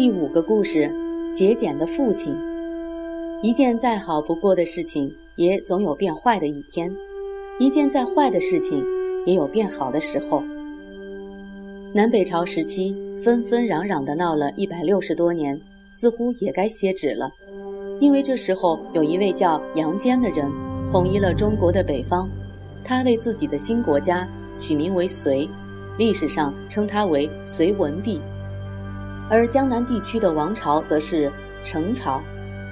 第五个故事：节俭的父亲。一件再好不过的事情，也总有变坏的一天；一件再坏的事情，也有变好的时候。南北朝时期，纷纷攘攘的闹了一百六十多年，似乎也该歇止了。因为这时候有一位叫杨坚的人，统一了中国的北方，他为自己的新国家取名为隋，历史上称他为隋文帝。而江南地区的王朝则是陈朝。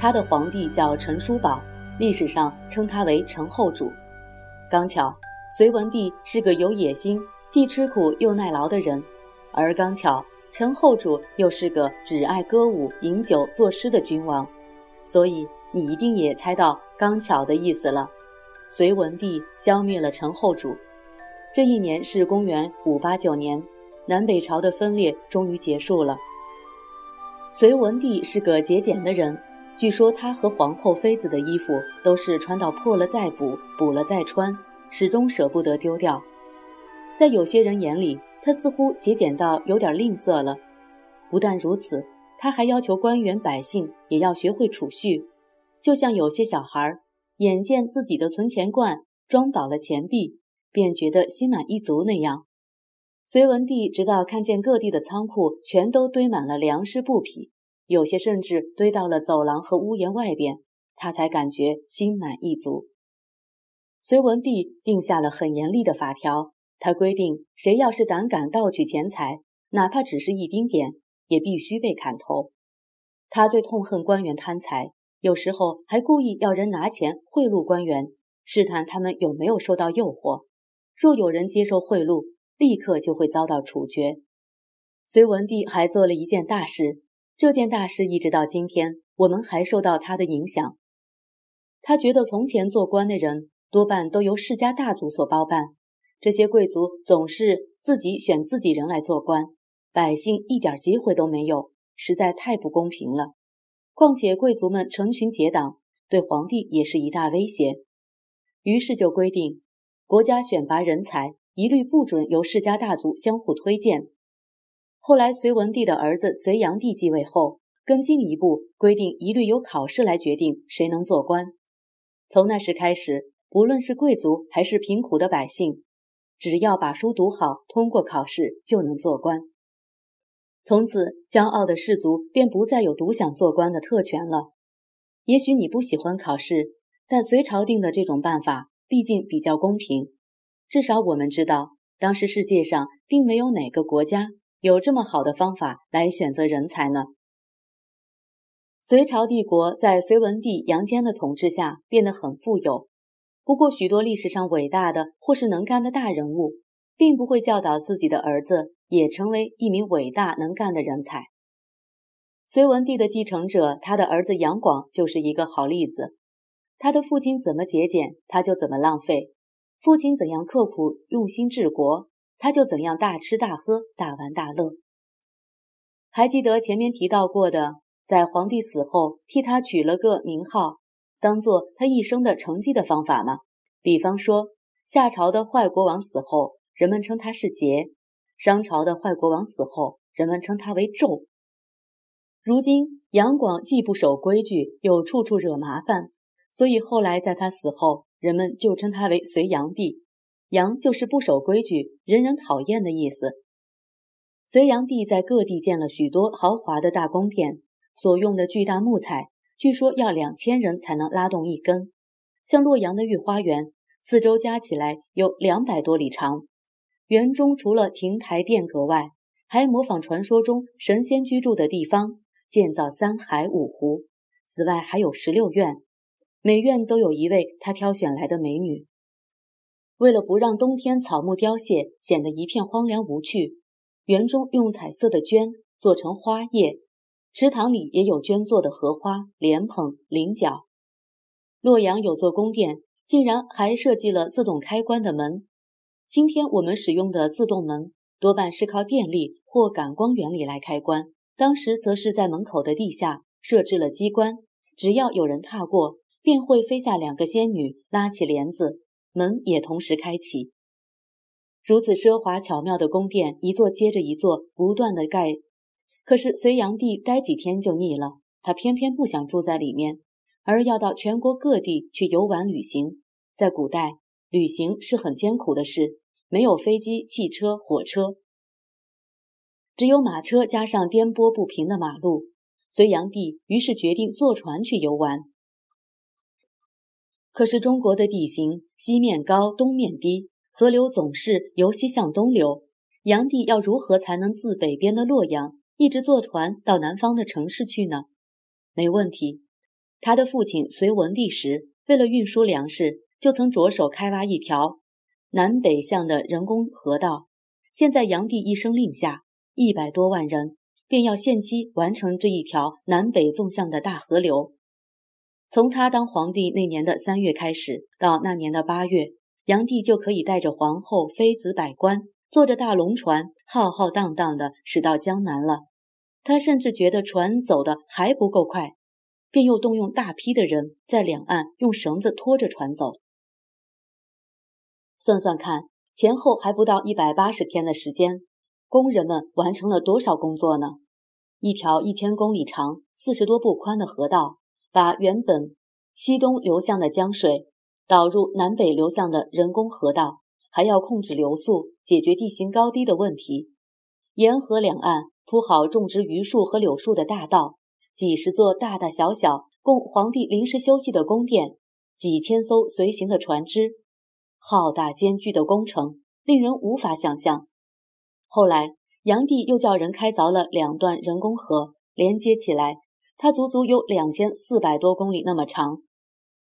他的皇帝叫陈叔宝，历史上称他为陈后主。刚巧，隋文帝是个有野心、既吃苦又耐劳的人，而刚巧陈后主又是个只爱歌舞、饮酒、作诗的君王，所以你一定也猜到“刚巧”的意思了。隋文帝消灭了陈后主，这一年是公元五八九年，南北朝的分裂终于结束了。隋文帝是个节俭的人。据说他和皇后妃子的衣服都是穿到破了再补，补了再穿，始终舍不得丢掉。在有些人眼里，他似乎节俭到有点吝啬了。不但如此，他还要求官员百姓也要学会储蓄，就像有些小孩眼见自己的存钱罐装饱了钱币，便觉得心满意足那样。隋文帝直到看见各地的仓库全都堆满了粮食布匹。有些甚至堆到了走廊和屋檐外边，他才感觉心满意足。隋文帝定下了很严厉的法条，他规定谁要是胆敢盗取钱财，哪怕只是一丁点，也必须被砍头。他最痛恨官员贪财，有时候还故意要人拿钱贿赂官员，试探他们有没有受到诱惑。若有人接受贿赂，立刻就会遭到处决。隋文帝还做了一件大事。这件大事一直到今天，我们还受到他的影响。他觉得从前做官的人多半都由世家大族所包办，这些贵族总是自己选自己人来做官，百姓一点机会都没有，实在太不公平了。况且贵族们成群结党，对皇帝也是一大威胁。于是就规定，国家选拔人才一律不准由世家大族相互推荐。后来，隋文帝的儿子隋炀帝继位后，更进一步规定，一律由考试来决定谁能做官。从那时开始，不论是贵族还是贫苦的百姓，只要把书读好，通过考试就能做官。从此，骄傲的士族便不再有独享做官的特权了。也许你不喜欢考试，但隋朝定的这种办法毕竟比较公平。至少我们知道，当时世界上并没有哪个国家。有这么好的方法来选择人才呢？隋朝帝国在隋文帝杨坚的统治下变得很富有。不过，许多历史上伟大的或是能干的大人物，并不会教导自己的儿子也成为一名伟大能干的人才。隋文帝的继承者，他的儿子杨广就是一个好例子。他的父亲怎么节俭，他就怎么浪费；父亲怎样刻苦用心治国。他就怎样大吃大喝、大玩大乐。还记得前面提到过的，在皇帝死后替他取了个名号，当做他一生的成绩的方法吗？比方说，夏朝的坏国王死后，人们称他是桀；商朝的坏国王死后，人们称他为纣。如今杨广既不守规矩，又处处惹麻烦，所以后来在他死后，人们就称他为隋炀帝。杨就是不守规矩、人人讨厌的意思。隋炀帝在各地建了许多豪华的大宫殿，所用的巨大木材，据说要两千人才能拉动一根。像洛阳的御花园，四周加起来有两百多里长。园中除了亭台殿阁外，还模仿传说中神仙居住的地方，建造三海五湖。此外还有十六院，每院都有一位他挑选来的美女。为了不让冬天草木凋谢，显得一片荒凉无趣，园中用彩色的绢做成花叶，池塘里也有绢做的荷花、莲蓬、菱角。洛阳有座宫殿，竟然还设计了自动开关的门。今天我们使用的自动门，多半是靠电力或感光原理来开关，当时则是在门口的地下设置了机关，只要有人踏过，便会飞下两个仙女，拉起帘子。门也同时开启。如此奢华巧妙的宫殿，一座接着一座，不断的盖，可是隋炀帝待几天就腻了，他偏偏不想住在里面，而要到全国各地去游玩旅行。在古代，旅行是很艰苦的事，没有飞机、汽车、火车，只有马车加上颠簸不平的马路。隋炀帝于是决定坐船去游玩。可是中国的地形西面高，东面低，河流总是由西向东流，炀帝要如何才能自北边的洛阳？一直坐船到南方的城市去呢，没问题。他的父亲隋文帝时，为了运输粮食，就曾着手开挖一条南北向的人工河道。现在炀帝一声令下，一百多万人便要限期完成这一条南北纵向的大河流。从他当皇帝那年的三月开始，到那年的八月，炀帝就可以带着皇后、妃子、百官，坐着大龙船，浩浩荡荡地驶到江南了。他甚至觉得船走的还不够快，便又动用大批的人在两岸用绳子拖着船走。算算看，前后还不到一百八十天的时间，工人们完成了多少工作呢？一条一千公里长、四十多步宽的河道，把原本西东流向的江水导入南北流向的人工河道，还要控制流速，解决地形高低的问题，沿河两岸。铺好种植榆树和柳树的大道，几十座大大小小供皇帝临时休息的宫殿，几千艘随行的船只，浩大艰巨的工程令人无法想象。后来，炀帝又叫人开凿了两段人工河，连接起来，它足足有两千四百多公里那么长。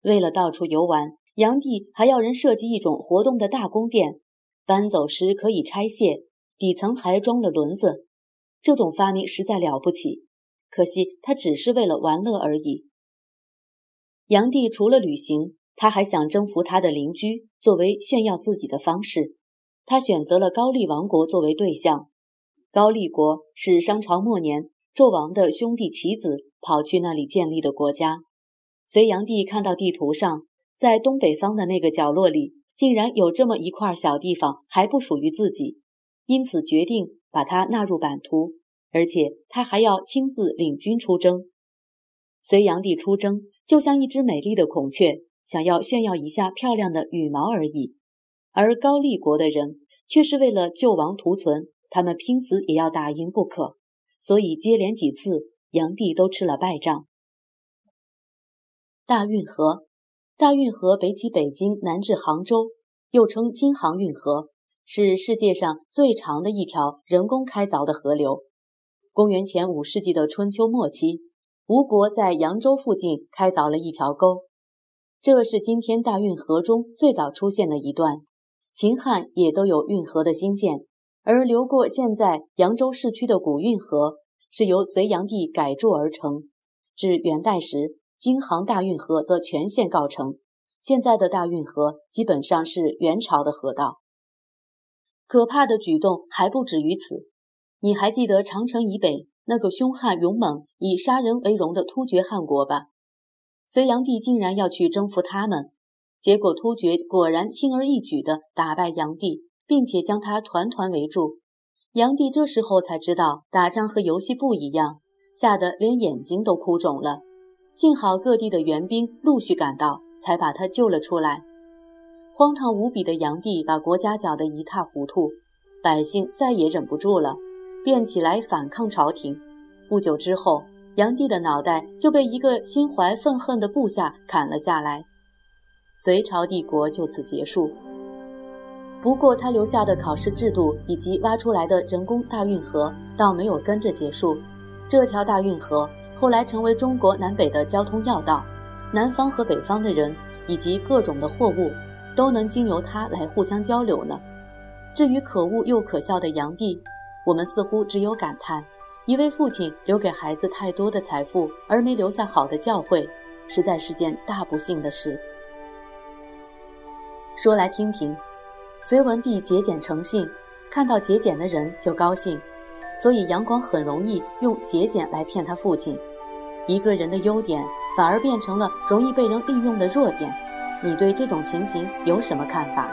为了到处游玩，炀帝还要人设计一种活动的大宫殿，搬走时可以拆卸，底层还装了轮子。这种发明实在了不起，可惜他只是为了玩乐而已。炀帝除了旅行，他还想征服他的邻居，作为炫耀自己的方式。他选择了高丽王国作为对象。高丽国是商朝末年纣王的兄弟其子跑去那里建立的国家。隋炀帝看到地图上，在东北方的那个角落里，竟然有这么一块小地方还不属于自己，因此决定。把它纳入版图，而且他还要亲自领军出征。隋炀帝出征，就像一只美丽的孔雀，想要炫耀一下漂亮的羽毛而已。而高丽国的人却是为了救亡图存，他们拼死也要打赢不可。所以接连几次，炀帝都吃了败仗。大运河，大运河北起北京，南至杭州，又称京杭运河。是世界上最长的一条人工开凿的河流。公元前五世纪的春秋末期，吴国在扬州附近开凿了一条沟，这是今天大运河中最早出现的一段。秦汉也都有运河的兴建，而流过现在扬州市区的古运河是由隋炀帝改筑而成。至元代时，京杭大运河则全线告成。现在的大运河基本上是元朝的河道。可怕的举动还不止于此。你还记得长城以北那个凶悍勇猛、以杀人为荣的突厥汗国吧？隋炀帝竟然要去征服他们，结果突厥果然轻而易举地打败炀帝，并且将他团团围住。炀帝这时候才知道打仗和游戏不一样，吓得连眼睛都哭肿了。幸好各地的援兵陆续赶到，才把他救了出来。荒唐无比的炀帝把国家搅得一塌糊涂，百姓再也忍不住了，便起来反抗朝廷。不久之后，炀帝的脑袋就被一个心怀愤恨的部下砍了下来，隋朝帝国就此结束。不过，他留下的考试制度以及挖出来的人工大运河倒没有跟着结束。这条大运河后来成为中国南北的交通要道，南方和北方的人以及各种的货物。都能经由他来互相交流呢。至于可恶又可笑的炀帝，我们似乎只有感叹：一位父亲留给孩子太多的财富，而没留下好的教诲，实在是件大不幸的事。说来听听，隋文帝节俭成性，看到节俭的人就高兴，所以杨广很容易用节俭来骗他父亲。一个人的优点，反而变成了容易被人利用的弱点。你对这种情形有什么看法？